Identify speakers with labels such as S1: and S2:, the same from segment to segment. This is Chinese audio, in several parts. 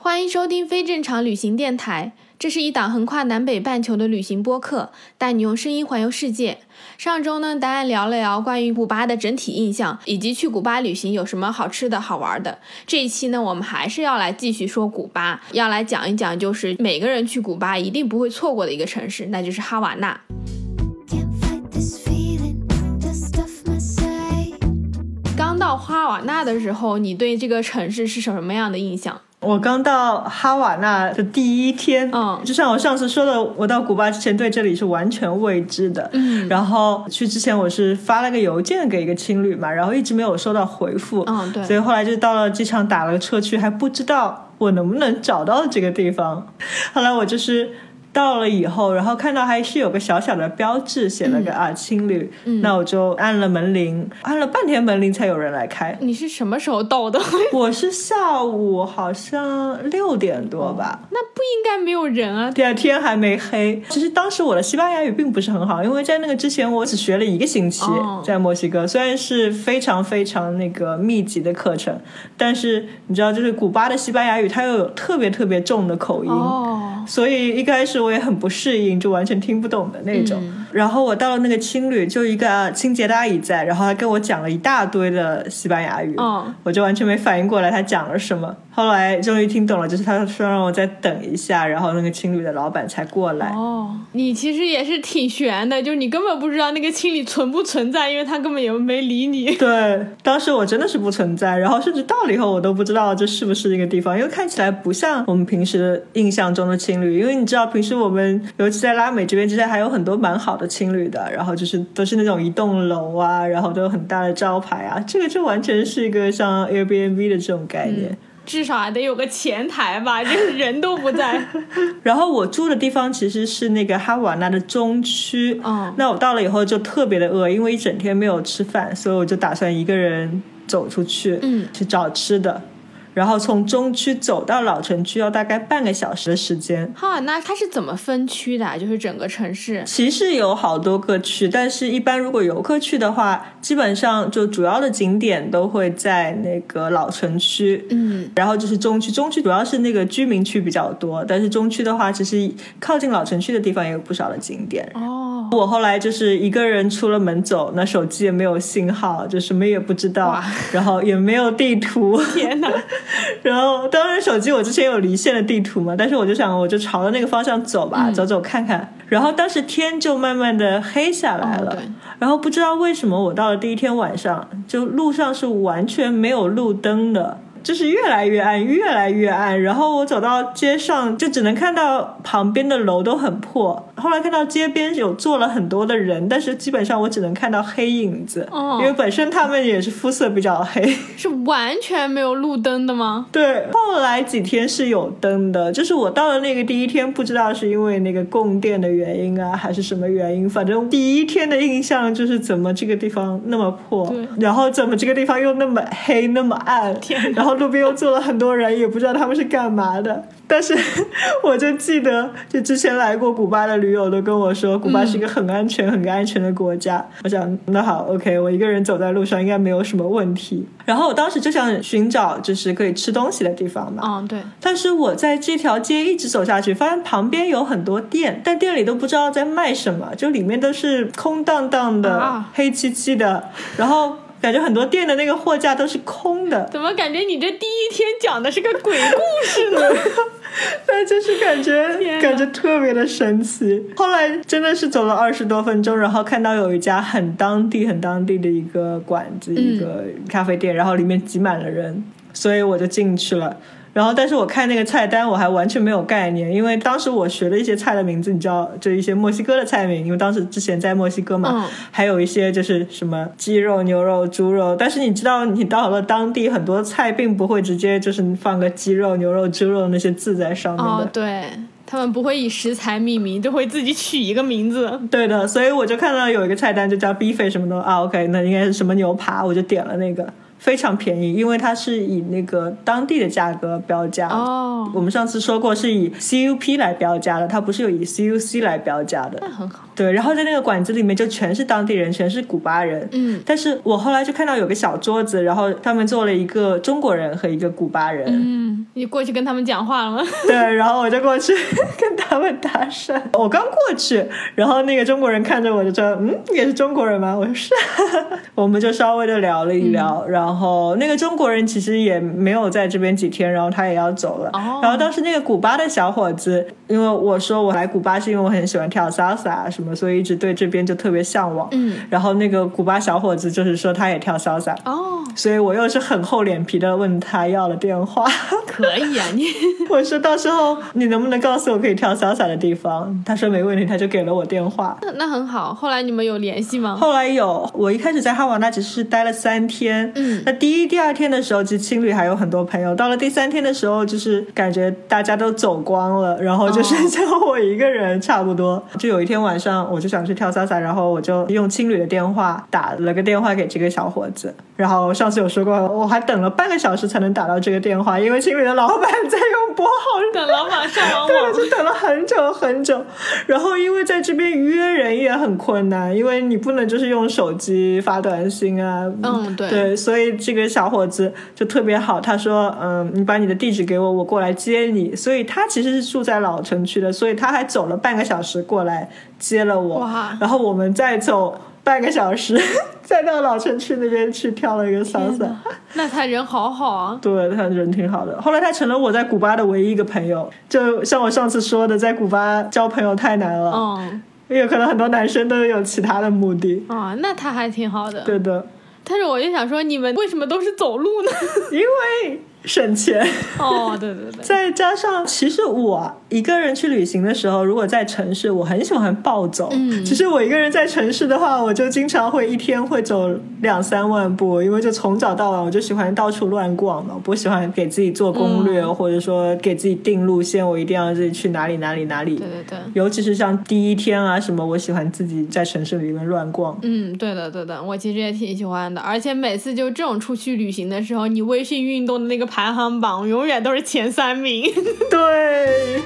S1: 欢迎收听非正常旅行电台。这是一档横跨南北半球的旅行播客，带你用声音环游世界。上周呢，答案聊了聊关于古巴的整体印象，以及去古巴旅行有什么好吃的好玩的。这一期呢，我们还是要来继续说古巴，要来讲一讲，就是每个人去古巴一定不会错过的一个城市，那就是哈瓦那。到哈瓦那的时候，你对这个城市是什么样的印象？
S2: 我刚到哈瓦那的第一天，
S1: 嗯。
S2: 就像我上次说的，我到古巴之前对这里是完全未知的，
S1: 嗯。
S2: 然后去之前我是发了个邮件给一个青旅嘛，然后一直没有收到回复，
S1: 嗯对。
S2: 所以后来就到了机场打了个车去，还不知道我能不能找到这个地方，后来我就是。到了以后，然后看到还是有个小小的标志，写了个、啊青旅，那我就按了门铃，按了半天门铃才有人来开。
S1: 你是什么时候到的？
S2: 我是下午好像六点多吧，
S1: 那不应该没有人啊。
S2: 第二天还没黑。其实当时我的西班牙语并不是很好，因为在那个之前我只学了一个星期
S1: 哦，
S2: 在墨西哥，虽然是非常非常那个密集的课程，但是你知道，就是古巴的西班牙语它又有特别特别重的口音。
S1: 哦，
S2: 所以一开始我我也很不适应，就完全听不懂的那种。然后我到了那个青旅，就一个清洁的阿姨在，然后她跟我讲了一大堆的西班牙语，
S1: 嗯
S2: 我就完全没反应过来她讲了什么。后来终于听懂了，就是她说让我再等一下，然后那个青旅的老板才过来。
S1: 哦，你其实也是挺悬的，就是你根本不知道那个青旅存不存在，因为他根本也没理你。
S2: 对，当时我真的是不存在，然后甚至到了以后我都不知道这是不是那个地方，因为看起来不像我们平时印象中的青旅。因为你知道，平时我们尤其在拉美这边，其实还有很多蛮好的青旅的，然后就是都是那种一栋楼啊，然后都有很大的招牌啊，这个就完全是一个像 Airbnb 的这种概念。
S1: 至少还得有个前台吧，就是人都不在。
S2: 然后我住的地方其实是那个哈瓦那的中区，
S1: 嗯
S2: 那我到了以后就特别的饿，因为一整天没有吃饭，所以我就打算一个人走出去，
S1: 嗯
S2: 去找吃的。然后从中区走到老城区要大概半个小时的时间。
S1: 哈那它是怎么分区的啊？就是整个城市。
S2: 其实有好多个区，但是一般如果游客去的话，基本上就主要的景点都会在那个老城区。
S1: 嗯，
S2: 然后就是中区，中区主要是那个居民区比较多，但是中区的话，其实靠近老城区的地方也有不少的景点。
S1: 哦，
S2: 我后来就是一个人出了门走，那手机也没有信号，就什么也不知道，然后也没有地图。
S1: 天哪！
S2: 然后当时手机我之前有离线的地图嘛，但是我就想我就朝着那个方向走吧，
S1: 嗯
S2: 走走看看。然后当时天就慢慢的黑下来了，
S1: 哦
S2: 然后不知道为什么我到了第一天晚上，就路上是完全没有路灯的。就是越来越暗，越来越暗。然后我走到街上，就只能看到旁边的楼都很破。后来看到街边有坐了很多的人，但是基本上我只能看到黑影子，
S1: 哦
S2: 因为本身他们也是肤色比较黑。
S1: 是完全没有路灯的吗？
S2: 对，后来几天是有灯的，就是我到了那个第一天，不知道是因为那个供电的原因啊，还是什么原因，反正第一天的印象就是怎么这个地方那么破，然后怎么这个地方又那么黑那么暗，然后路边又坐了很多人，也不知道他们是干嘛的。但是 我就记得，就之前来过古巴的驴友都跟我说，古巴是一个很安全、很安全的国家。我想，那好，OK，我一个人走在路上应该没有什么问题。然后我当时就想寻找就是可以吃东西的地方嘛。
S1: 嗯，对。
S2: 但是我在这条街一直走下去，发现旁边有很多店，但店里都不知道在卖什么，就里面都是空荡荡的、
S1: 啊
S2: 黑漆漆的，然后 感觉很多店的那个货架都是空的。
S1: 怎么感觉你这第一天讲的是个鬼故事呢？
S2: 但就是感觉感觉特别的神奇。后来真的是走了二十多分钟，然后看到有一家很当地、很当地的一个馆子，一个咖啡店，然后里面挤满了人，所以我就进去了。然后，但是我看那个菜单，我还完全没有概念，因为当时我学了一些菜的名字，你知道，就一些墨西哥的菜名，因为当时之前在墨西哥嘛，
S1: 嗯
S2: 还有一些就是什么鸡肉、牛肉、猪肉，但是你知道，你到了当地，很多菜并不会直接就是放个鸡肉、牛肉、猪肉那些字在上面的。
S1: 哦，对他们不会以食材命名，就会自己取一个名字。
S2: 对的，所以我就看到有一个菜单就叫 beef 什么的啊，OK，那应该是什么牛扒，我就点了那个，非常便宜，因为它是以那个当地的价格标价。
S1: 哦，
S2: 我们上次说过是以 CUP 来标价的，它不是有以 CUC 来标价的。
S1: 那很好。
S2: 对，然后在那个馆子里面就全是当地人，全是古巴人。
S1: 嗯
S2: 但是我后来就看到有个小桌子，然后他们坐了一个中国人和一个古巴人。
S1: 嗯，你过去跟他们讲话了吗？
S2: 对，然后我就过去 跟他们搭讪。我刚过去，然后那个中国人看着我就说：“嗯，你也是中国人吗？”我说：“是。”我们就稍微的聊了一聊，然后那个中国人其实也没有在这边几天，然后他也要走了。
S1: 哦
S2: 然后当时那个古巴的小伙子，因为我说我来古巴是因为我很喜欢跳 salsa 什么，所以一直对这边就特别向往。
S1: 嗯，
S2: 然后那个古巴小伙子就是说他也跳 salsa，
S1: 哦，
S2: 所以我又是很厚脸皮的问他要了电话。
S1: 可以啊，你
S2: 我说到时候你能不能告诉我可以跳潇洒的地方？他说没问题，他就给了我电话。
S1: 那那很好。后来你们有联系吗？
S2: 后来有，我一开始在哈瓦那只是待了三天，
S1: 嗯
S2: 那第一、第二天的时候，其实青旅还有很多朋友。到了第三天的时候，就是感觉大家都走光了，然后就剩下我一个人，差不多。就有一天晚上，我就想去跳萨萨，然后我就用青旅的电话打了个电话给这个小伙子。然后上次有说过，我还等了半个小时才能打到这个电话，因为青旅的老板在用拨号
S1: 等老板上网
S2: 对，
S1: 网。
S2: 就 等了很久很久。然后因为在这边约人也很困难，因为你不能就是用手机发短信啊。
S1: 嗯对
S2: 对，所以这个小伙子就特别好，他说：“嗯，你把你的地址给我，我过来接你。”所以他其实是住在老城区的，所以他还走了半个小时过来接了我。然后我们再走半个小时，再到老城区那边去跳了一个
S1: 天
S2: salsa。
S1: 那他人好好啊。
S2: 对他人挺好的。后来他成了我在古巴的唯一一个朋友。就像我上次说的，在古巴交朋友太难了，
S1: 嗯，
S2: 因为可能很多男生都有其他的目的。
S1: 啊，那他还挺好的。
S2: 对的，
S1: 但是我就想说，你们为什么都是走路呢？
S2: 因为省钱，
S1: 哦，对对对，
S2: 再加上其实我一个人去旅行的时候，如果在城市，我很喜欢暴走。
S1: 嗯
S2: 其实我一个人在城市的话，我就经常会一天会走两三万步，因为就从早到晚我就喜欢到处乱逛嘛，我不喜欢给自己做攻略，
S1: 嗯
S2: 或者说给自己定路线，我一定要自己去哪里哪里哪里。
S1: 对对对。
S2: 尤其是像第一天啊什么，我喜欢自己在城市里面乱逛。
S1: 嗯，对的，对的，我其实也挺喜欢的，而且每次就这种出去旅行的时候，你微信运动的那个排行榜永远都是前三名。
S2: 对，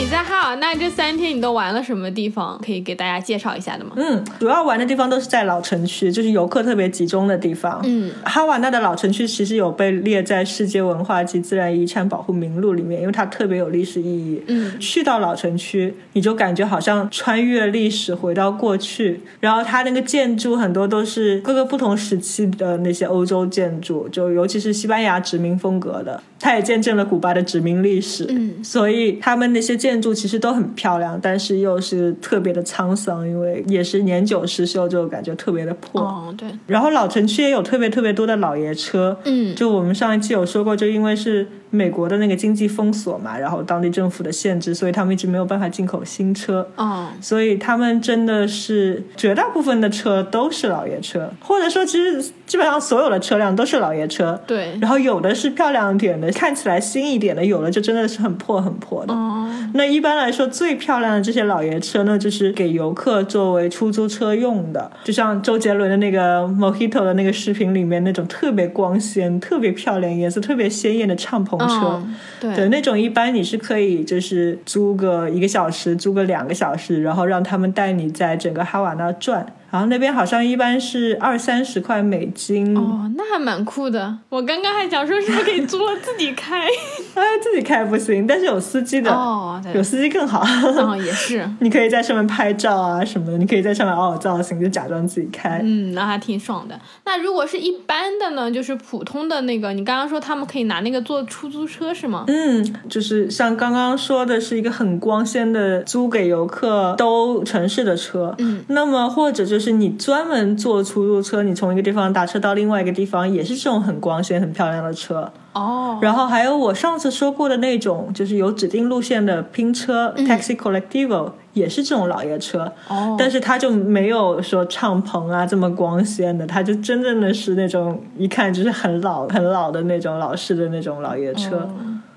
S1: 你在哈瓦那这三天你都玩了什么地方？可以给大家介绍一下的吗？
S2: 嗯，主要玩的地方都是在老城区，就是游客特别集中的地方。
S1: 嗯，
S2: 哈瓦那的老城区其实有被列在世界文化及自然遗产保护名录里面，因为它特别有历史意义。
S1: 嗯
S2: 去到老城区，你就感觉好像穿越历史，回到过去。然后它那个建筑很多都是各个不同时期的那些欧洲建筑，就尤其是西班牙殖民风格的，它也见证了古巴的殖民历史。
S1: 嗯
S2: 所以他们那些建筑其实都很漂亮，但是又是特别的沧桑，因为也是年久失修，就感觉特别的破。
S1: 哦，对，
S2: 然后老城区也有特别特别多的老爷车，
S1: 嗯
S2: 就我们上一期有说过，就因为是美国的那个经济封锁嘛，然后当地政府的限制，所以他们一直没有办法进口新车。
S1: 哦，
S2: 所以他们真的是绝大部分的车都是老爷车，或者说其实基本上所有的车辆都是老爷车。
S1: 对，
S2: 然后有的是漂亮点的，看起来新一点的，有的就真的是很破很破的。
S1: 哦，
S2: 那一般来说，最漂亮的这些老爷车呢，就是给游客作为出租车用的，就像周杰伦的那个 Mojito 的那个视频里面那种特别光鲜、特别漂亮、颜色特别鲜艳的敞篷车。
S1: 嗯，对，
S2: 对，那种一般你是可以就是租个一个小时，租个两个小时，然后让他们带你在整个哈瓦那转。然后那边好像一般是二三十块美金，
S1: 哦，那还蛮酷的。我刚刚还想说，是不是可以租了自己开？
S2: 哎，自己开不行，但是有司机的，
S1: 哦，对
S2: 有，司机更好。
S1: 哦，也是，
S2: 你可以在上面拍照啊什么的，你可以在上面凹凹造型，就假装自己开。
S1: 嗯，那还挺爽的。那如果是一般的呢，就是普通的那个，你刚刚说他们可以拿那个做出租车是吗？
S2: 嗯，就是像刚刚说的，是一个很光鲜的租给游客兜城市的车。
S1: 嗯，
S2: 那么或者就就是你专门坐出租车，你从一个地方打车到另外一个地方，也是这种很光鲜、很漂亮的车。
S1: 哦，
S2: 然后还有我上次说过的那种，就是有指定路线的拼车、taxi collectivo） 也是这种老爷车。
S1: 哦，
S2: 但是它就没有说敞篷啊这么光鲜的，它就真正的是那种一看就是很老很老的那种老式的那种老爷车。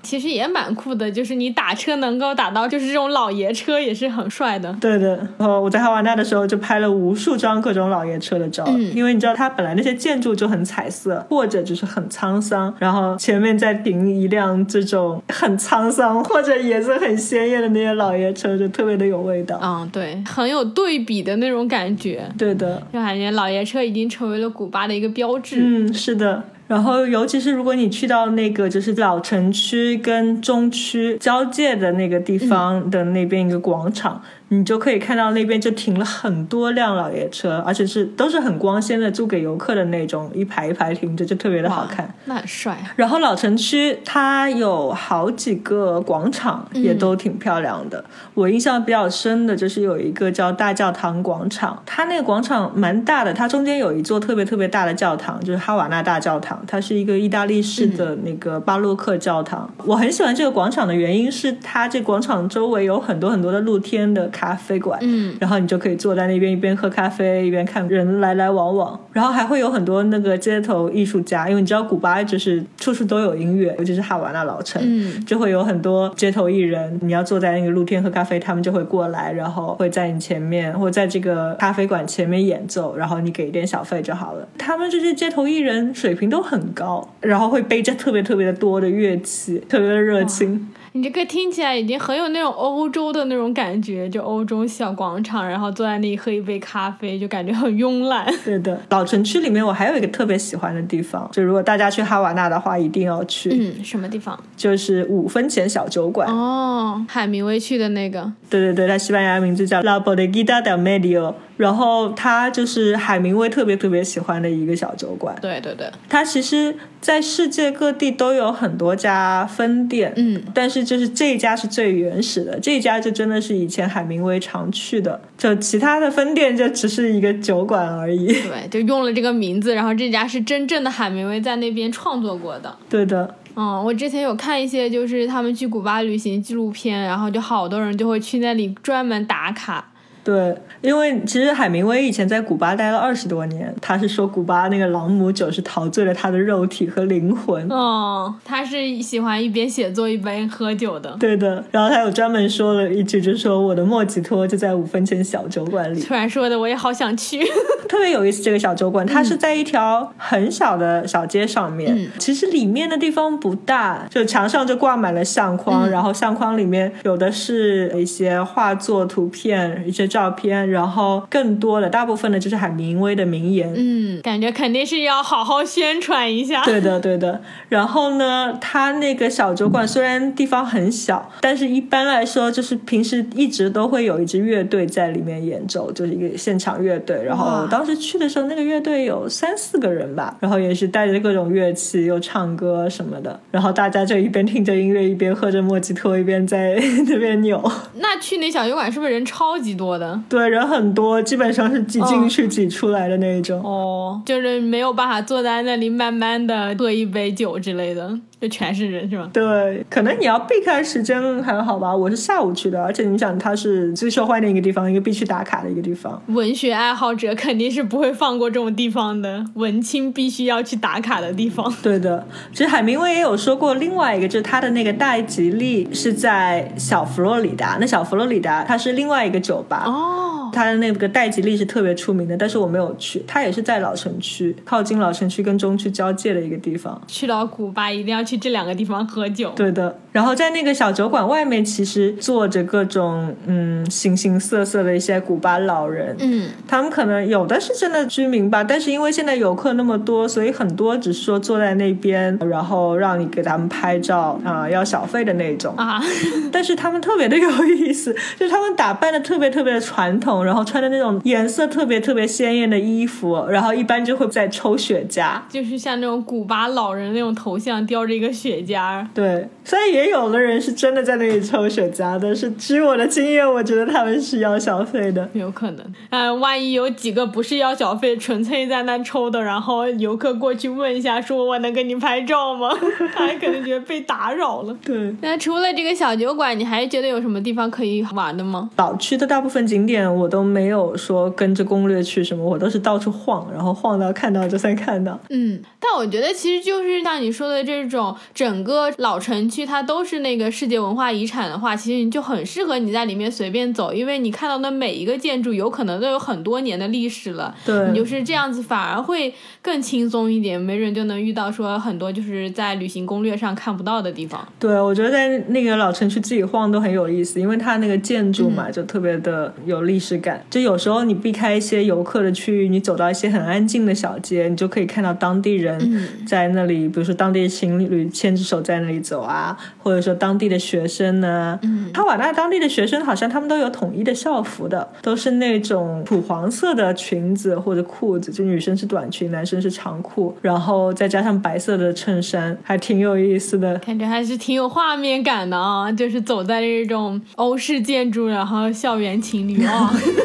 S1: 其实也蛮酷的，就是你打车能够打到就是这种老爷车，也是很帅的。
S2: 对的，然后我在哈瓦那的时候就拍了无数张各种老爷车的照，
S1: 嗯
S2: 因为你知道它本来那些建筑就很彩色，或者就是很沧桑，然后前面再停一辆这种很沧桑或者颜色很鲜艳的那些老爷车，就特别的有味道。
S1: 嗯，对，很有对比的那种感觉，
S2: 对的，
S1: 就感觉老爷车已经成为了古巴的一个标志。
S2: 嗯，是的。然后，尤其是如果你去到那个就是老城区跟中区交界的那个地方的那边一个广场，你就可以看到那边就停了很多辆老爷车，而且是都是很光鲜的，租给游客的那种，一排一排停着，就特别的好看。
S1: 那很帅。
S2: 然后老城区它有好几个广场，也都挺漂亮的。我印象比较深的就是有一个叫大教堂广场，它那个广场蛮大的，它中间有一座特别特别大的教堂，就是哈瓦那大教堂，它是一个意大利式的那个巴洛克教堂。我很喜欢这个广场的原因是，它这广场周围有很多很多的露天的咖啡馆，
S1: 嗯，
S2: 然后你就可以坐在那边一边喝咖啡一边看人来来往往，然后还会有很多那个街头艺术家，因为你知道古巴就是处处都有音乐，尤其是哈瓦那老城，
S1: 嗯，
S2: 就会有很多街头艺人，你要坐在那个露天喝咖啡，他们就会过来，然后会在你前面或在这个咖啡馆前面演奏，然后你给一点小费就好了。他们这些街头艺人水平都很高，然后会背着特别特别的多的乐器，特别的热情。
S1: 你这个听起来已经很有那种欧洲的那种感觉，就欧洲小广场，然后坐在那里喝一杯咖啡，就感觉很慵懒。
S2: 对的，老城区里面我还有一个特别喜欢的地方，就如果大家去哈瓦那的话，一定要去，
S1: 嗯，什么地方？
S2: 就是五分钱小酒馆。
S1: 哦，海明威去的那个。
S2: 对对对，它西班牙名字叫 La Bodeguita del Medio，然后它就是海明威特别特别喜欢的一个小酒馆。
S1: 对对对，
S2: 它其实，在世界各地都有很多家分店，
S1: 嗯，
S2: 但是就是这一家是最原始的，这一家就真的是以前海明威常去的，就其他的分店就只是一个酒馆而已。
S1: 对，就用了这个名字，然后这家是真正的海明威在那边创作过的。
S2: 对的，
S1: 嗯，我之前有看一些就是他们去古巴旅行纪录片，然后就好多人就会去那里专门打卡。
S2: 对，因为其实海明威以前在古巴待了二十多年，他是说古巴那个朗姆酒是陶醉了他的肉体和灵魂。
S1: 哦，他是喜欢一边写作一边喝酒的。
S2: 对的，然后他有专门说了一句，就说我的莫吉托就在五分钱小酒馆里，
S1: 突然说的，我也好想去。
S2: 特别有意思。这个小酒馆，它是在一条很小的小街上面，
S1: 嗯
S2: 其实里面的地方不大，就墙上就挂满了相框，
S1: 嗯
S2: 然后相框里面有的是一些画作、图片、一些照片，然后更多的大部分的就是海明威的名言。
S1: 嗯，感觉肯定是要好好宣传一下。
S2: 对的，对的。然后呢，他那个小酒馆虽然地方很小，但是一般来说，就是平时一直都会有一支乐队在里面演奏，就是一个现场乐队。然后我当时去的时候，那个乐队有三四个人吧，然后也是带着各种乐器，又唱歌什么的。然后大家就一边听着音乐，一边喝着莫吉托，一边在 那边扭。
S1: 那去那小酒馆是不是人超级多的？
S2: 对，人很多，基本上是挤进去、挤出来的那一种。
S1: 哦，就是没有办法坐在那里慢慢的喝一杯酒之类的，就全是人是吧？
S2: 对，可能你要避开时间还好吧。我是下午去的，而且你想，它是最受欢迎的一个地方，一个必须打卡的一个地方。
S1: 文学爱好者肯定是不会放过这种地方的，文青必须要去打卡的地方。
S2: 对的，其实海明威也有说过另外一个，就是他的那个大吉利是在小佛罗里达。那小佛罗里达它是另外一个酒吧。
S1: 哦，
S2: 它的那个戴吉利是特别出名的，但是我没有去。它也是在老城区，靠近老城区跟中区交界的一个地方。
S1: 去到古巴一定要去这两个地方喝酒。
S2: 对的，然后在那个小酒馆外面，其实坐着各种嗯形形色色的一些古巴老人。
S1: 嗯，
S2: 他们可能有的是真的居民吧，但是因为现在游客那么多，所以很多只是说坐在那边，然后让你给他们拍照啊、要小费的那种。
S1: 啊，
S2: 但是他们特别的有意思，就是他们打扮的特别特别的传统，然后穿的那种颜色特别特别鲜艳的衣服，然后一般就会在抽雪茄。
S1: 就是像那种古巴老人那种头像叼着一个雪茄，
S2: 对，虽然也有的人是真的在那里抽雪茄，但是据我的经验，我觉得他们是要小费的。
S1: 有可能。哎，万一有几个不是要小费，纯粹在那抽的，然后游客过去问一下，说我能给你拍照吗？他还可能觉得被打扰了。
S2: 对，
S1: 那除了这个小酒馆，你还觉得有什么地方可以玩的吗？
S2: 岛区的大部分景点我都没有说跟着攻略去什么，我都是到处晃，然后晃到看到就算看到。
S1: 嗯，但我觉得其实就是像你说的这种，整个老城区它都是那个世界文化遗产的话，其实你就很适合你在里面随便走，因为你看到的每一个建筑有可能都有很多年的历史了。
S2: 对
S1: 你就是这样子，反而会更轻松一点，没准就能遇到说很多就是在旅行攻略上看不到的地方。
S2: 对，我觉得在那个老城区自己晃都很有意思，因为它那个建筑嘛，就特别的有历史感。就有时候你避开一些游客的区域，你走到一些很安静的小街，你就可以看到当地人在那里，比如说当地情侣牵着手在那里走啊，或者说当地的学生呢。嗯，哈瓦那当地的学生好像他们都有统一的校服的，都是那种土黄色的裙子或者裤子，就女生是短裙，男生是长裤，然后再加上白色的衬衫，还挺有意思的。
S1: 感觉还是挺有画面感的啊，就是走在这种欧式建筑，然后校园情侣啊。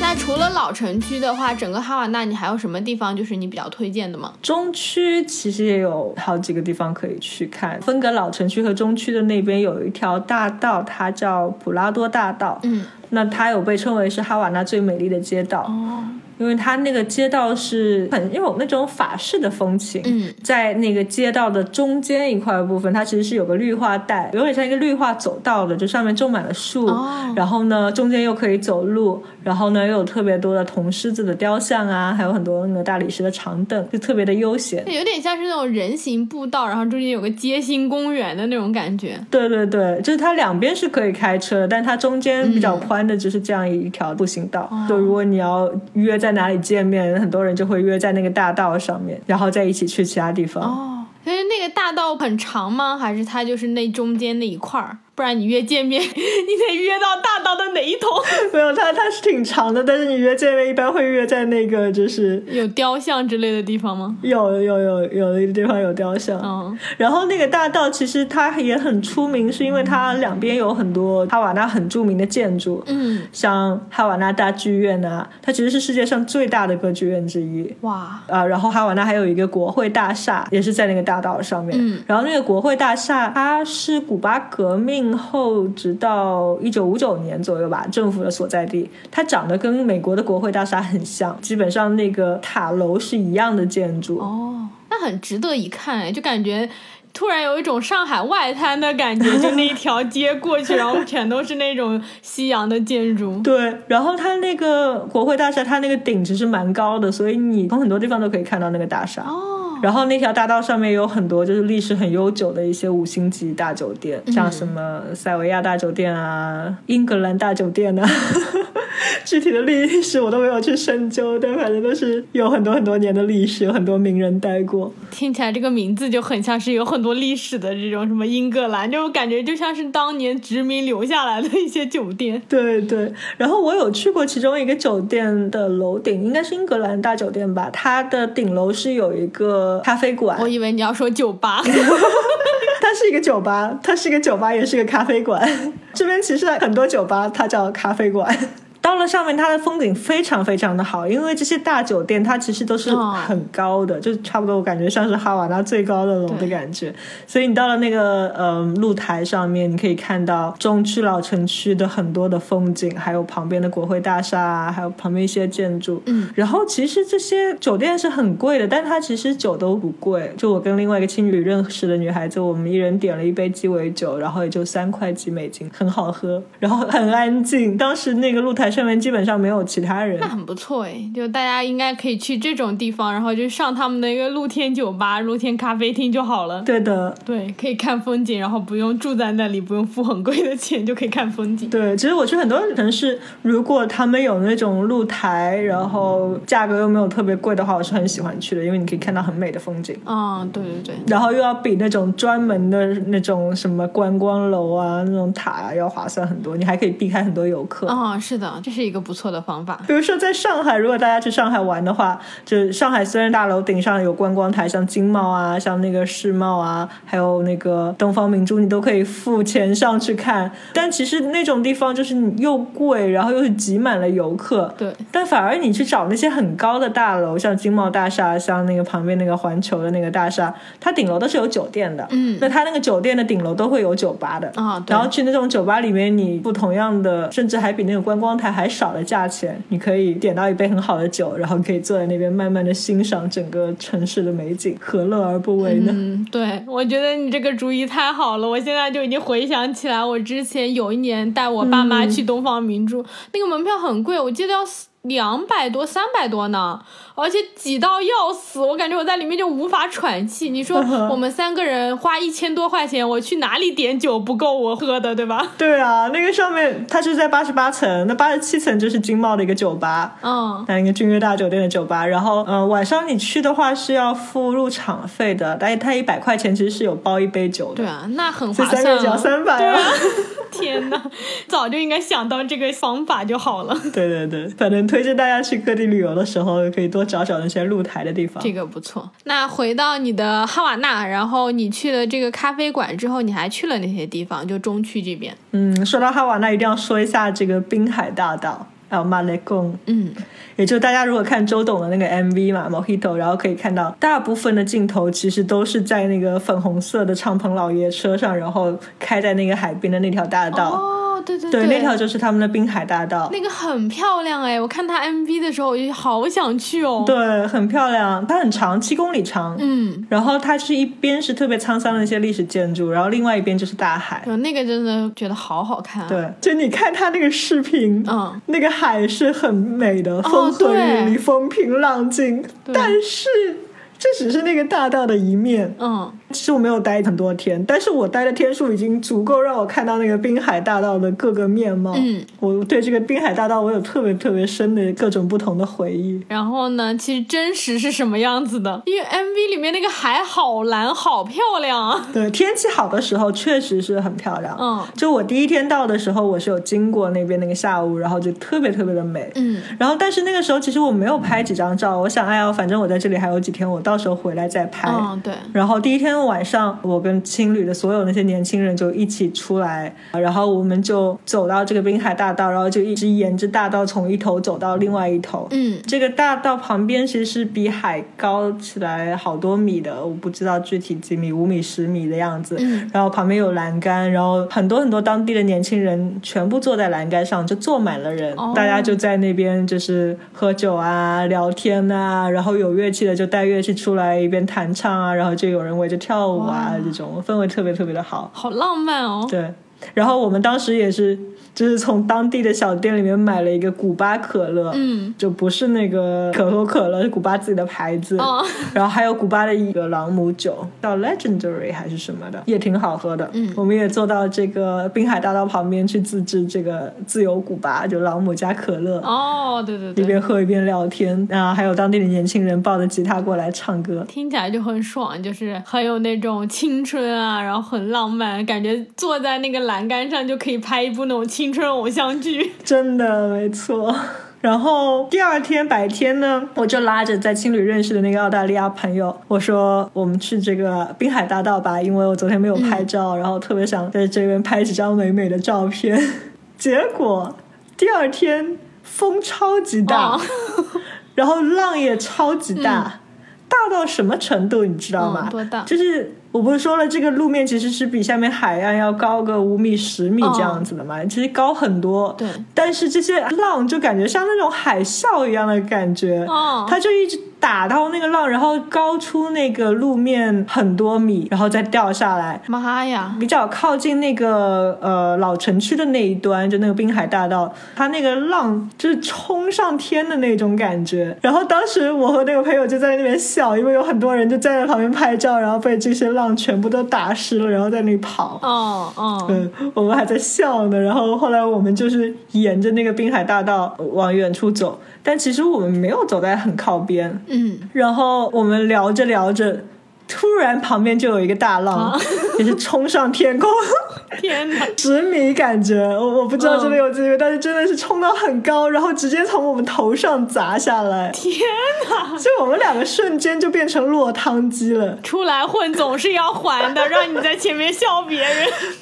S1: 那除了老城区的话，整个哈瓦那你还有什么地方就是你比较推荐的吗？
S2: 中区其实也有好几个地方可以去看，分隔老城区和中区的那边有一条大道，它叫普拉多大道。
S1: 嗯，
S2: 那它有被称为是哈瓦那最美丽的街道。
S1: 哦，
S2: 因为它那个街道是很有那种法式的风情，
S1: 嗯，
S2: 在那个街道的中间一块部分，它其实是有个绿化带，有点像一个绿化走道的，就上面种满了树，
S1: 哦
S2: 然后呢中间又可以走路，然后呢又有特别多的铜狮子的雕像啊，还有很多那个大理石的长凳，就特别的悠闲。
S1: 有点像是那种人行步道，然后中间有个街心公园的那种感觉。
S2: 对对对，就是它两边是可以开车的，但它中间比较宽的就是这样一条步行道。就如果你要约在哪里见面，很多人就会约在那个大道上面，然后再一起去其他地方。
S1: 哦，所以那个大道很长吗？还是它就是那中间那一块儿？不然你约见面，你得约到大道的哪一头？
S2: 没有，它它是挺长的，但是你约见面一般会约在那个就是
S1: 有雕像之类的地方吗？
S2: 有有有有的地方有雕像。
S1: 嗯，
S2: 然后那个大道其实它也很出名，是因为它两边有很多哈瓦那很著名的建筑。
S1: 嗯，
S2: 像哈瓦那大剧院啊，它其实是世界上最大的歌剧院之一。
S1: 哇，
S2: 啊，然后哈瓦那还有一个国会大厦，也是在那个大道上面。
S1: 嗯
S2: 然后那个国会大厦，它是古巴革命后直到一九五九年左右吧，政府的所在地。它长得跟美国的国会大厦很像，基本上那个塔楼是一样的建筑。
S1: 哦，那很值得一看哎，就感觉。突然有一种上海外滩的感觉，就那一条街过去，然后全都是那种西洋的建筑。
S2: 对，然后它那个国会大厦，它那个顶其实蛮高的，所以你从很多地方都可以看到那个大厦。
S1: 哦，
S2: 然后那条大道上面有很多就是历史很悠久的一些五星级大酒店，像什么塞维亚大酒店啊、英格兰大酒店啊，具体的历史我都没有去深究，但反正都是有很多很多年的历史，有很多名人待过。
S1: 听起来这个名字就很像是有很多历史的这种什么英格兰，就感觉就像是当年殖民留下来的一些酒店。
S2: 对对，然后我有去过其中一个酒店的楼顶，应该是英格兰大酒店吧，它的顶楼是有一个咖啡馆，
S1: 我以为你要说酒吧。
S2: 它是一个酒吧，它是一个酒吧，也是个咖啡馆。这边其实很多酒吧，它叫咖啡馆。到了上面，它的风景非常非常的好，因为这些大酒店它其实都是
S1: 哦
S2: 很高的，就差不多我感觉像是哈瓦那最高的楼的感觉。所以你到了那个呃露台上面，你可以看到中区老城区的很多的风景，还有旁边的国会大厦啊，还有旁边一些建筑。
S1: 嗯，
S2: 然后其实这些酒店是很贵的，但它其实酒都不贵。就我跟另外一个青旅认识的女孩子，我们一人点了一杯鸡尾酒，然后也就三块几美金，很好喝，然后很安静。当时那个露台上面基本上没有其他人
S1: 那。很不错哎，就大家应该可以去这种地方，然后就上他们的一个露天酒吧、露天咖啡厅就好了。
S2: 对的，
S1: 对，可以看风景，然后不用住在那里，不用付很贵的钱就可以看风景。
S2: 对，其实我去很多城市，如果他们有那种露台，然后价格又没有特别贵的话，我是很喜欢去的，因为你可以看到很美的风景。
S1: 嗯，对对对，
S2: 然后又要比那种专门的那种什么观光楼啊、那种塔啊要划算很多，你还可以避开很多游客。
S1: 啊、是的，这是一个不错的方法。
S2: 比如说在上海，如果大家去上海玩的话，就是上海虽然大楼顶上有观光台，像金茂啊、像那个世贸啊，还有那个东方明珠，你都可以付钱上去看。但其实那种地方就是你又贵，然后又是挤满了游客。
S1: 对，
S2: 但反而你去找那些很高的大楼，像金茂大厦，像那个旁边那个环球的那个大厦，它顶楼都是有酒店的。
S1: 嗯
S2: 那它那个酒店的顶楼都会有酒吧的。
S1: 啊，对
S2: 然后去那种酒吧里面，你不同样的，甚至还比那个观光台还少的价钱，你可以点到一杯很好的酒，然后可以坐在那边慢慢的欣赏整个城市的美景，何乐而不为呢？
S1: 对，我觉得你这个主意太好了，我现在就已经回想起来，我之前有一年带我爸妈去东方明珠，那个门票很贵，我记得要两百多、三百多呢，而且挤到要死，我感觉我在里面就无法喘气。你说 我们三个人花一千多块钱，我去哪里点酒不够我喝的，对吧？
S2: 对啊，那个上面它是在八十八层，那八十七层就是金茂的一个酒吧。
S1: 嗯，
S2: 那一个君悦大酒店的酒吧，然后，嗯、晚上你去的话是要付入场费的，但是它一百块钱其实是有包一杯酒的，
S1: 对啊，那很划算、
S2: 三个只要
S1: 啊。
S2: 三百啊。
S1: 天哪，早就应该想到这个方法就好了。
S2: 对对对，反正推荐大家去各地旅游的时候，可以多找找那些露台的地方。
S1: 这个不错。那回到你的哈瓦那，然后你去了这个咖啡馆之后，你还去了哪些地方？就中区这边。
S2: 嗯，说到哈瓦那，一定要说一下这个滨海大道。还有马雷贡，
S1: 嗯，
S2: 也就大家如果看周董的那个 MV 嘛，Mojito，然后可以看到大部分的镜头其实都是在那个粉红色的敞篷老爷车上，然后开在那个海边的那条大道。
S1: 哦，对对
S2: 对，那条就是他们的滨海大道。
S1: 那个很漂亮哎，我看他 MV 的时候，我就好想去哦。，
S2: 对，很漂亮，它很长，七公里长。
S1: 嗯，
S2: 然后它是一边是特别沧桑的一些历史建筑，然后另外一边就是大海。
S1: 就那个真的觉得好好看啊。，
S2: 对，就你看他那个视频，
S1: 嗯，
S2: 那个海是很美的，风和日丽，风平浪静。但是这只是那个大道的一面。
S1: 嗯，
S2: 其实我没有待很多天，但是我待的天数已经足够让我看到那个滨海大道的各个面貌。
S1: 嗯，
S2: 我对这个滨海大道我有特别特别深的各种不同的回忆。
S1: 然后呢，其实真实是什么样子的？因为 MV 里面那个海好蓝，好漂亮啊。
S2: 对，天气好的时候确实是很漂亮。
S1: 嗯
S2: 就我第一天到的时候，我是有经过那边那个下午，然后就特别特别的美。
S1: 嗯，
S2: 然后，但是那个时候其实我没有拍几张照，我想，哎呀，反正我在这里还有几天，我到时候回来再拍。
S1: 嗯，对，
S2: 然后第一天晚上，我跟青旅的所有那些年轻人就一起出来，然后我们就走到这个滨海大道，然后就一直沿着大道从一头走到另外一头。
S1: 嗯，
S2: 这个大道旁边其实是比海高起来好多米的，我不知道具体几米，五米、十米的样子。
S1: 嗯
S2: 然后旁边有栏杆，然后很多很多当地的年轻人全部坐在栏杆上，就坐满了人，
S1: 哦
S2: 大家就在那边就是喝酒啊、聊天啊，然后有乐器的就带乐器出来一边弹唱啊，然后就有人围着跳舞啊，这种氛围特别特别的好。
S1: 好浪漫哦。
S2: 对，然后我们当时也是，就是从当地的小店里面买了一个古巴可乐，
S1: 嗯，
S2: 就不是那个可口可乐，是古巴自己的牌子。
S1: 哦，
S2: 然后还有古巴的一个朗姆酒，叫 Legendary 还是什么的，也挺好喝的。
S1: 嗯
S2: 我们也坐到这个滨海大道旁边去自制这个自由古巴，就朗姆加可乐。
S1: 哦，对对对一，
S2: 边喝一边聊天啊，还有当地的年轻人抱着吉他过来唱歌，
S1: 听起来就很爽，就是很有那种青春啊，然后很浪漫，感觉坐在那个栏杆上就可以拍一部那种青春偶像剧。
S2: 真的没错。然后第二天白天呢，我就拉着在青旅认识的那个澳大利亚朋友，我说我们去这个滨海大道吧，因为我昨天没有拍照，然后特别想在这边拍几张美美的照片。结果第二天风超级大，
S1: 哦
S2: 然后浪也超级大。大到什么程度，你知道吗？
S1: 嗯多大
S2: 就是我不是说了，这个路面其实是比下面海岸要高个五米、十米这样子的嘛，其实高很多。
S1: 对，
S2: 但是这些浪就感觉像那种海啸一样的感觉，
S1: 哦
S2: 它就一直打到那个浪，然后高出那个路面很多米，然后再掉下来。
S1: 妈呀！
S2: 比较靠近那个呃老城区的那一端，就那个滨海大道，它那个浪就是冲上天的那种感觉。然后当时我和那个朋友就在那边笑，因为有很多人就站在旁边拍照，然后被这些浪全部都打湿了，然后在那里跑。
S1: 哦哦，
S2: 嗯，我们还在笑呢。然后后来我们就是沿着那个滨海大道往远处走，但其实我们没有走在很靠边。
S1: 嗯，
S2: 然后我们聊着聊着，突然旁边就有一个大浪，
S1: 啊
S2: 也是冲上天空，
S1: 天哪！
S2: 十米感觉，我我不知道
S1: 嗯
S2: 这里有几米，但是真的是冲到很高，然后直接从我们头上砸下来，
S1: 天哪！
S2: 就我们两个瞬间就变成落汤鸡了。
S1: 出来混总是要还的，让你在前面笑别人。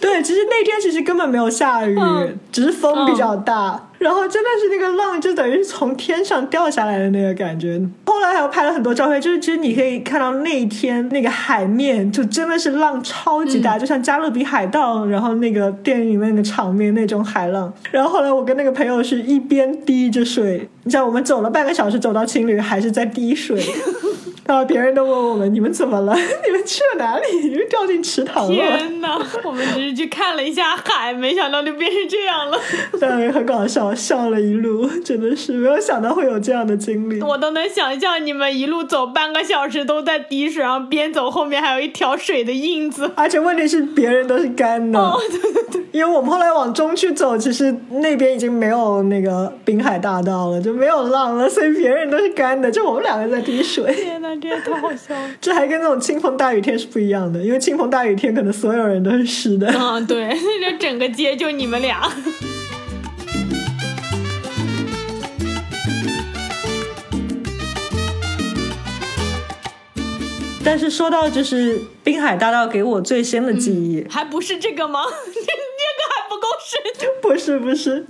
S2: 对，其实那天其实根本没有下雨，
S1: 嗯
S2: 只是风比较大。然后真的是那个浪，就等于是从天上掉下来的那个感觉。后来还有拍了很多照片，就是其实你可以看到那一天那个海面，就真的是浪超级大，就像《加勒比海盗》然后那个电影里面那个场面那种海浪。然后后来我跟那个朋友是一边滴着水，你像我们走了半个小时走到青旅，还是在滴水。然后别人都问我们：“你们怎么了？你们去了哪里？你们掉进池塘了？”
S1: 天哪！我们只是去看了一下海，没想到就变成这样了。
S2: 对，很搞笑，笑了一路，真的是没有想到会有这样的经历。
S1: 我都能想象你们一路走半个小时都在滴水，然后边走后面还有一条水的印子。
S2: 而且问题是，别人都是干的。
S1: 哦，对对对，
S2: 因为我们后来往中区走，其实那边已经没有那个滨海大道了，就没有浪了，所以别人都是干的，就我们两个在滴水。
S1: 天哪，这也太好笑了。
S2: 这还跟那种倾盆大雨天是不一样的，因为倾盆大雨天可能所有人都是湿的。
S1: 嗯，对，就整个街就你们俩。
S2: 但是说到就是滨海大道给我最深的记忆，
S1: 还不是这个吗？不够深。
S2: 不是不是，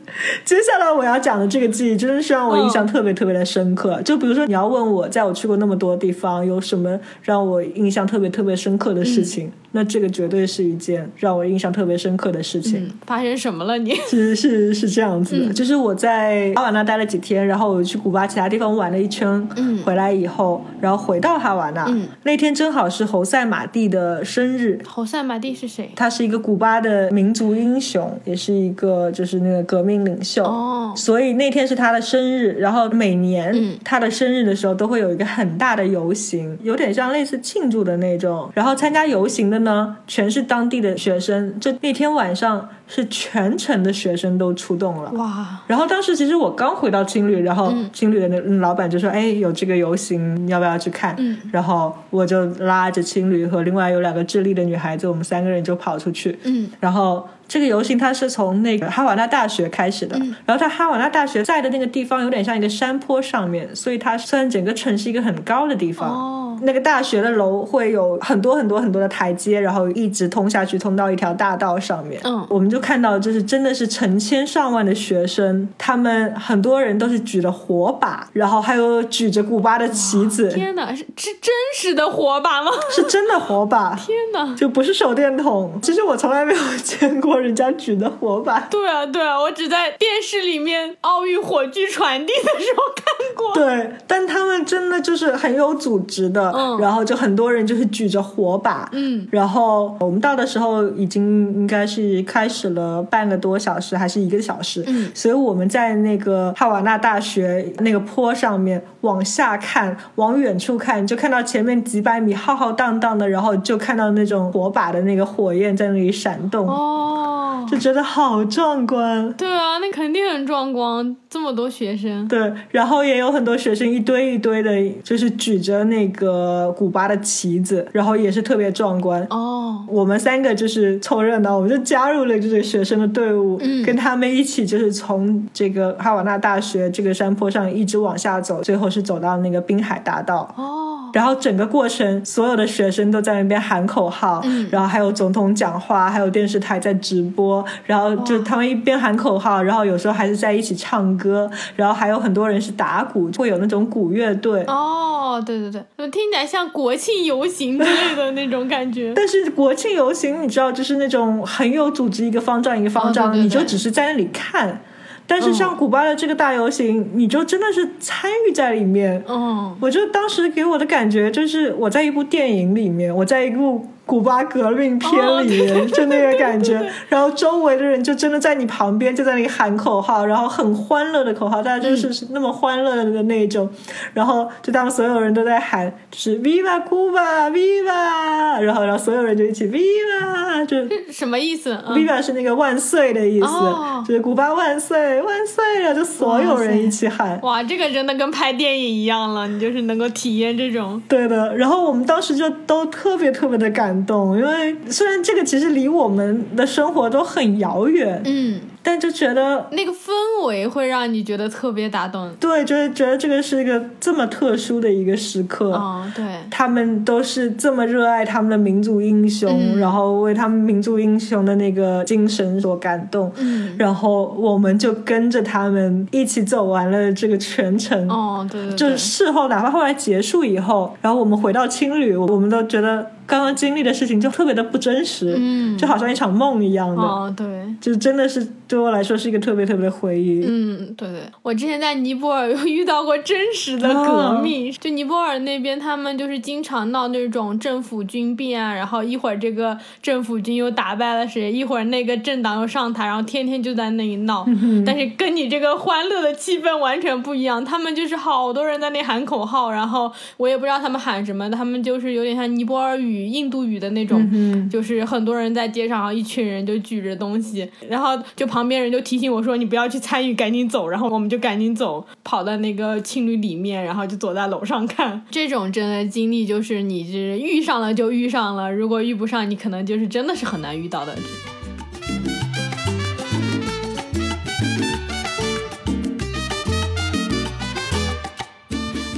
S2: 接下来我要讲的这个记忆真的是让我印象特别特别的深刻。就比如说你要问我，在我去过那么多地方，有什么让我印象特别特别深刻的事情，那这个绝对是一件让我印象特别深刻的事情。
S1: 嗯，发生什么了你？
S2: 是是是这样子的，就是我在哈瓦那待了几天，然后我去古巴其他地方玩了一圈，
S1: 嗯
S2: 回来以后，然后回到哈瓦那，
S1: 嗯
S2: 那天正好是侯赛马蒂的生日，
S1: 侯赛马蒂是谁？
S2: 他是一个古巴的民族英雄，也是一个就是那个革命领袖。
S1: 哦
S2: 所以那天是他的生日，然后每年
S1: 嗯
S2: 他的生日的时候都会有一个很大的游行，有点像类似庆祝的那种。然后参加游行的呢，全是当地的学生。就那天晚上是全城的学生都出动了。
S1: 哇，
S2: 然后当时其实我刚回到青旅，然后
S1: 嗯
S2: 青旅的那嗯老板就说：“哎，有这个游行，你要不要去看？”
S1: 嗯
S2: 然后我就拉着青旅和另外有两个智利的女孩子，我们三个人就跑出去。
S1: 嗯
S2: 然后这个游行它是从那个哈瓦那大学开始的，
S1: 嗯
S2: 然后它哈瓦那大学在的那个地方有点像一个山坡上面，所以它虽然整个城是一个很高的地方。
S1: 哦，
S2: 那个大学的楼会有很多很多很多的台阶，然后一直通下去，通到一条大道上面。
S1: 嗯
S2: 我们就看到，就是真的是成千上万的学生，他们很多人都是举着火把，然后还有举着古巴的旗子，
S1: 天哪，是是真实的火把吗？
S2: 是真的火把，
S1: 天哪！
S2: 就不是手电筒。其实我从来没有见过人家举的火把。
S1: 对啊，对啊，我只在电视里面奥运火炬传递的时候看过。
S2: 对，但他们真的就是很有组织的，
S1: 嗯
S2: 然后就很多人就是举着火把，
S1: 嗯
S2: 然后我们到的时候已经应该是开始了半个多小时还是一个小时，
S1: 嗯。
S2: 所以我们在那个哈瓦那大学那个坡上面往下看，往远处看，就看到前面几百米浩浩荡荡的，然后就看到那种火把的那个火焰在那里闪动，
S1: 哦，
S2: 就觉得好壮观。
S1: 对啊，那肯定很壮观，这么多学生。
S2: 对，然后也有很多学生一堆一堆的，就是举着那个古巴的旗子，然后也是特别壮观。
S1: 哦，
S2: 我们三个就是凑热闹，我们就加入了这个学生的队伍，
S1: 嗯
S2: 跟他们一起就是从这个哈瓦那大学这个山坡上一直往下走，最后是走到那个滨海大道。
S1: 哦，
S2: 然后整个过程，所有的学生都在那边喊口号，
S1: 嗯
S2: 然后还有总统讲话，还有电视台在直播，然后就他们一边喊口号，然后有时候还是在一起唱歌，然后还有很多人是打鼓，会有那种鼓乐队。
S1: 哦，对对对，听起来像国庆游行之类的那种感觉？
S2: 但是国庆游行，你知道，就是那种很有组织，一个方丈一个方丈，
S1: 哦对对对
S2: 你就只是在那里看。但是像古巴的这个大游行，你就真的是参与在里面。
S1: 嗯，
S2: 我就当时给我的感觉就是我在一部电影里面，我在一部古巴革命片里就那个感觉。然后周围的人就真的在你旁边，就在那里喊口号，然后很欢乐的口号，大家就是
S1: 嗯
S2: 是那么欢乐的那种。然后就他们所有人都在喊，就是 “Viva Cuba，Viva”，然后然后所有人就一起 “Viva”，就。
S1: 什么意思？嗯
S2: Viva 是那个万岁的意思，
S1: 哦
S2: 就是古巴万岁万岁了，就所有人一起喊。
S1: 哇，这个真的跟拍电影一样了，你就是能够体验这种。
S2: 对的，然后我们当时就都特别特别的感动，因为虽然这个其实离我们的生活都很遥远，
S1: 嗯，
S2: 但就觉得
S1: 那个氛围会让你觉得特别打动。
S2: 对，就是觉得这个是一个这么特殊的一个时刻。
S1: 哦，对，
S2: 他们都是这么热爱他们的民族英雄，
S1: 嗯
S2: 然后为他们民族英雄的那个精神所感动，
S1: 嗯，
S2: 然后我们就跟着他们一起走完了这个全程。
S1: 哦，对对对，
S2: 就是事后，哪怕后来结束以后，然后我们回到青旅，我们都觉得刚刚经历的事情就特别的不真实，
S1: 嗯
S2: 就好像一场梦一样的，
S1: 哦，对。
S2: 就真的是对我来说是一个特别特别的回忆。
S1: 嗯，对对，我之前在尼泊尔有遇到过真实的革命，就尼泊尔那边他们就是经常闹那种政府军变啊，然后一会儿这个政府军又打败了谁，一会儿那个政党又上台，然后天天就在那里闹，但是跟你这个欢乐的气氛完全不一样，他们就是好多人在那喊口号，然后我也不知道他们喊什么，他们就是有点像尼泊尔语、印度语的那种，
S2: 嗯
S1: 就是很多人在街上，然后一群人就举着东西，然后就旁边人就提醒我说你不要去参与，赶紧走。然后我们就赶紧走，跑到那个青旅里面，然后就躲在楼上看。这种真的经历就是你是遇上了就遇上了，如果遇不上，你可能就是真的是很难遇到的。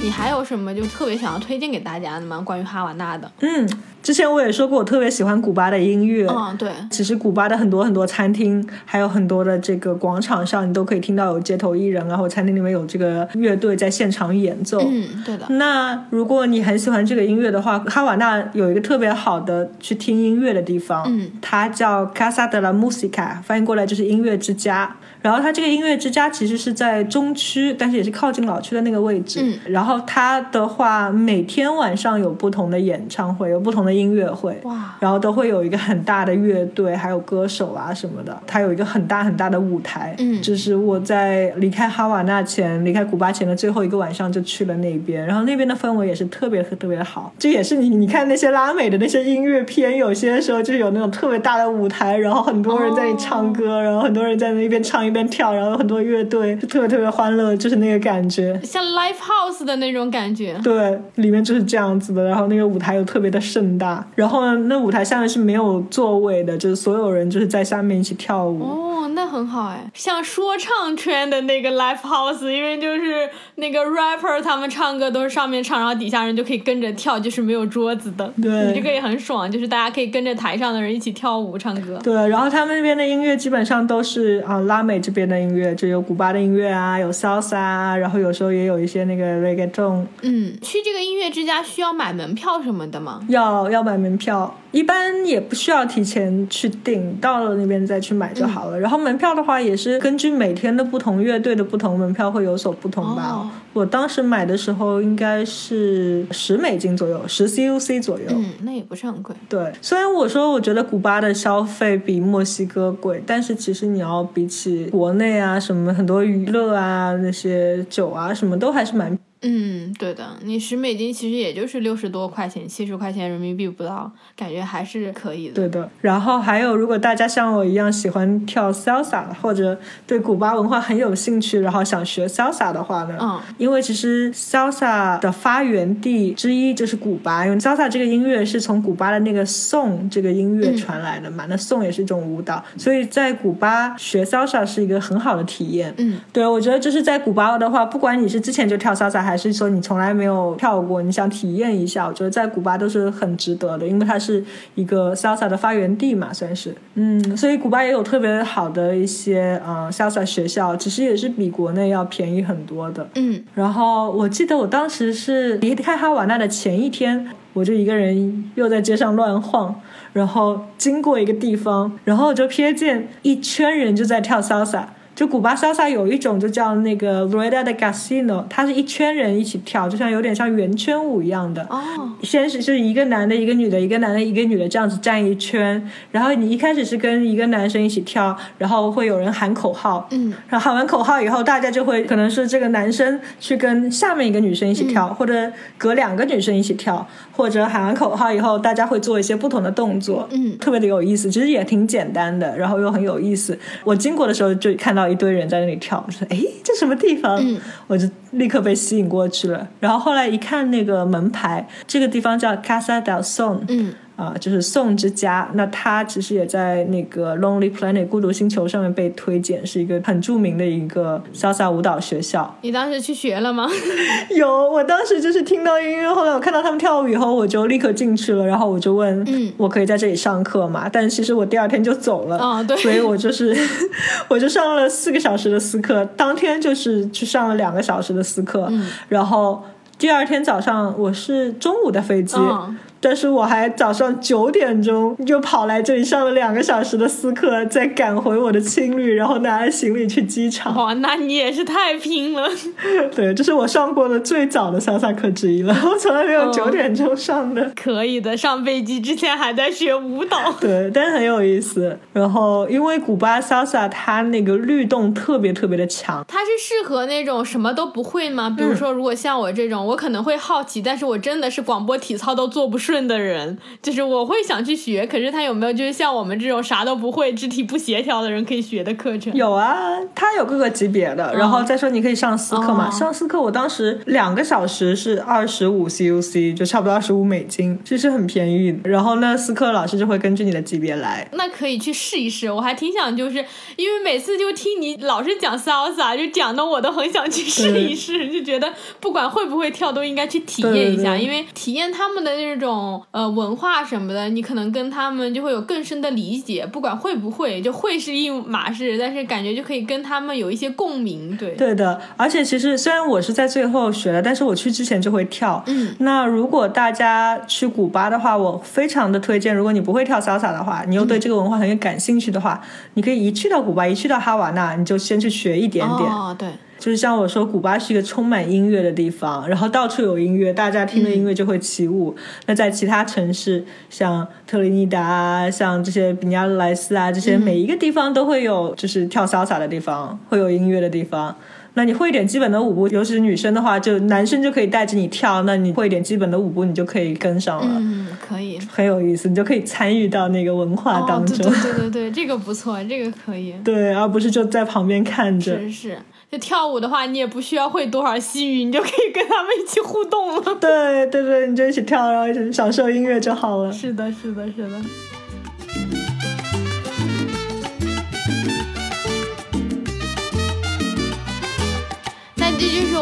S1: 你还有什么就特别想要推荐给大家的吗？关于哈瓦那的？
S2: 嗯，之前我也说过，我特别喜欢古巴的音乐。
S1: 嗯，对，
S2: 其实古巴的很多很多餐厅，还有很多的这个广场上，你都可以听到有街头艺人然后餐厅里面有这个乐队在现场演奏。
S1: 嗯，对的。
S2: 那如果你很喜欢这个音乐的话，哈瓦那有一个特别好的去听音乐的地方，
S1: 嗯，
S2: 它叫 Casa de la Música，翻译过来就是音乐之家。然后它这个音乐之家其实是在中区，但是也是靠近老区的那个位置。
S1: 嗯，
S2: 然后它的话，每天晚上有不同的演唱会，有不同的音乐会。
S1: 哇，
S2: 然后都会有一个很大的乐队，还有歌手啊什么的。它有一个很大很大的舞台，
S1: 嗯
S2: 就是我在离开哈瓦那前、离开古巴前的最后一个晚上就去了那边。然后那边的氛围也是特别特别好。这也是你你看那些拉美的那些音乐片，有些时候就有那种特别大的舞台，然后很多人在那唱歌，然后很多人在那边唱一边跳，然后有很多乐队，就特别特别欢乐，就是那个感觉。
S1: 像 live house 的那种感觉。
S2: 对，里面就是这样子的，然后那个舞台又特别的盛大，然后呢，那舞台下面是没有座位的，就是所有人就是在下面一起跳舞。
S1: 哦，那很好哎，像说唱圈的那个 live house，因为就是 那个 rapper 他们唱歌都是上面唱，然后底下人就可以跟着跳，就是没有桌子的。
S2: 对
S1: 你这个也很爽，就是大家可以跟着台上的人一起跳舞唱歌。
S2: 对，然后他们那边的音乐基本上都是啊、拉美这边的音乐，就有古巴的音乐啊，有 salsa 啊，然后有时候也有一些那个 reggaeton，
S1: 嗯，去这个音乐之家需要买门票什么的吗？
S2: 要要买门票，一般也不需要提前去订，到了那边再去买就好了。然后门票的话，也是根据每天的不同乐队的不同，门票会有所不同吧。
S1: 哦
S2: 我当时买的时候应该是十美金左右，十 CUC 左右。
S1: 嗯，那也不是很贵。
S2: 对，虽然我说我觉得古巴的消费比墨西哥贵，但是其实你要比起国内啊，什么很多娱乐啊、那些酒啊，什么都还是蛮
S1: 嗯，对的，你十美金其实也就是六十多块钱，七十块钱人民币不到，感觉还是可以的。
S2: 对的。然后还有，如果大家像我一样喜欢跳 salsa，或者对古巴文化很有兴趣，然后想学 salsa 的话呢，
S1: 嗯，
S2: 因为其实 salsa 的发源地之一就是古巴，因为 salsa 这个音乐是从古巴的那个颂这个音乐传来的嘛，那颂也是一种舞蹈，所以在古巴学 salsa 是一个很好的体验。
S1: 嗯，
S2: 对，我觉得就是在古巴的话，不管你是之前就跳 salsa，还是说你从来没有跳过，你想体验一下，我觉得在古巴都是很值得的，因为它是一个 salsa 的发源地嘛，算是。嗯，所以古巴也有特别好的一些呃 salsa 学校，其实也是比国内要便宜很多的。
S1: 嗯，
S2: 然后我记得我当时是离开哈瓦那的前一天，我就一个人又在街上乱晃，然后经过一个地方，然后我就瞥见一圈人就在跳 salsa。就古巴 salsa 有一种就叫那个 rueda de casino，它是一圈人一起跳，就像有点像圆圈舞一样的。
S1: 哦，
S2: 先是就是一个男的，一个女的，一个男的，一个女的这样子站一圈，然后你一开始是跟一个男生一起跳，然后会有人喊口号，
S1: 嗯，
S2: 然后喊完口号以后，大家就会可能是这个男生去跟下面一个女生一起跳，或者隔两个女生一起跳，或者喊完口号以后，大家会做一些不同的动作，
S1: 嗯。
S2: 特别的有意思，其实也挺简单的，然后又很有意思。我经过的时候就看到一堆人在那里跳，我说哎，这什么地方？
S1: 嗯
S2: 我就立刻被吸引过去了。然后后来一看那个门牌，这个地方叫 Casa del Son，
S1: 嗯
S2: 啊，就是宋之家。那他其实也在那个 Lonely Planet 孤独星球上面被推荐，是一个很著名的一个 salsa 舞蹈学校。
S1: 你当时去学了吗？
S2: 有，我当时就是听到音乐，后来我看到他们跳舞以后，我就立刻进去了，然后我就问，
S1: 嗯
S2: 我可以在这里上课吗？但其实我第二天就走了，
S1: 哦对
S2: 所以我就是 我就上了四个小时的私课，当天就是去上了两个小时的私课，
S1: 嗯
S2: 然后第二天早上我是中午的飞机。
S1: 嗯
S2: 但是我还早上九点钟就跑来这里上了两个小时的私课，再赶回我的青旅，然后拿着行李去机场。
S1: 哇，那你也是太拼了。
S2: 对，这是我上过的最早的潇洒课之一了，我从来没有
S1: 哦
S2: 九点钟上的。
S1: 可以的，上飞机之前还在学舞蹈。
S2: 对，但是很有意思。然后，因为古巴 salsa 它那个律动特别特别的强，
S1: 它是适合那种什么都不会吗？比如说，如果像我这种，我可能会好奇，但是我真的是广播体操都做不顺的人，就是我会想去学。可是他有没有就是像我们这种啥都不会、肢体不协调的人可以学的课程？
S2: 有啊，他有各个级别的。然后再说，你可以上私课嘛？
S1: 哦
S2: 上私课，我当时两个小时是二十五 CUC，就差不多二十五美金，其实很便宜。然后呢，私课老师就会根据你的级别来。
S1: 那可以去试一试，我还挺想，就是因为每次就听你老是讲 salsa，就讲的我都很想去试一试，就觉得不管会不会跳都应该去体验一下，
S2: 对对对
S1: 因为体验他们的那种呃文化什么的，你可能跟他们就会有更深的理解，不管会不会，就会是一码事，但是感觉就可以跟他们有一些共鸣，对，
S2: 对的，而且其实虽然我是在最后学的，但是我去之前就会跳。
S1: 嗯，
S2: 那如果大家去古巴的话，我非常的推荐，如果你不会跳 salsa 的话，你又对这个文化很有感兴趣的话，你可以一去到古巴，一去到哈瓦那，你就先去学一点点。
S1: 哦，对，
S2: 就是像我说，古巴是一个充满音乐的地方，然后到处有音乐，大家听着音乐就会起舞。那在其他城市，像特立尼达啊，像这些比尼亚勒莱斯啊，这些每一个地方都会有，就是跳潇洒的地方，会有音乐的地方。那你会一点基本的舞步，尤其是女生的话，就男生就可以带着你跳。那你会一点基本的舞步，你就可以跟上了，
S1: 嗯，可以。
S2: 很有意思，你就可以参与到那个文化
S1: 哦，
S2: 当中。
S1: 对对对对对，这个不错，这个可以。
S2: 对，而不是就在旁边看着。
S1: 是是，就跳舞的话，你也不需要会多少西语，你就可以跟他们一起互动了。
S2: 对对对，你就一起跳，然后一起享受音乐就好了。
S1: 是的，是的，是的。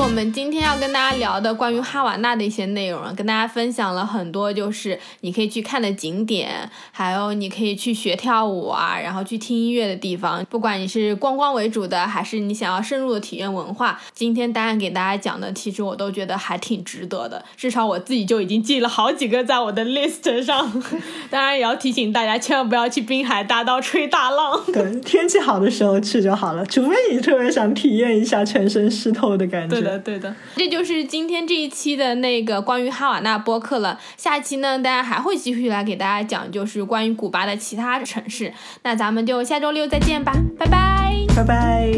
S1: 我们今天要跟大家聊的关于哈瓦那的一些内容了，跟大家分享了很多，就是你可以去看的景点，还有你可以去学跳舞啊，然后去听音乐的地方。不管你是观光为主的，还是你想要深入的体验文化，今天答案给大家讲的，其实我都觉得还挺值得的。至少我自己就已经记了好几个在我的 list 上。当然也要提醒大家，千万不要去滨海大道吹大浪。
S2: 对，天气好的时候去就好了，除非你特别想体验一下全身湿透的感觉。
S1: 对的，对的，这就是今天这一期的那个关于哈瓦那播客了。下期呢，大家还会继续来给大家讲，就是关于古巴的其他城市。那咱们就下周六再见吧，拜拜。
S2: 拜拜。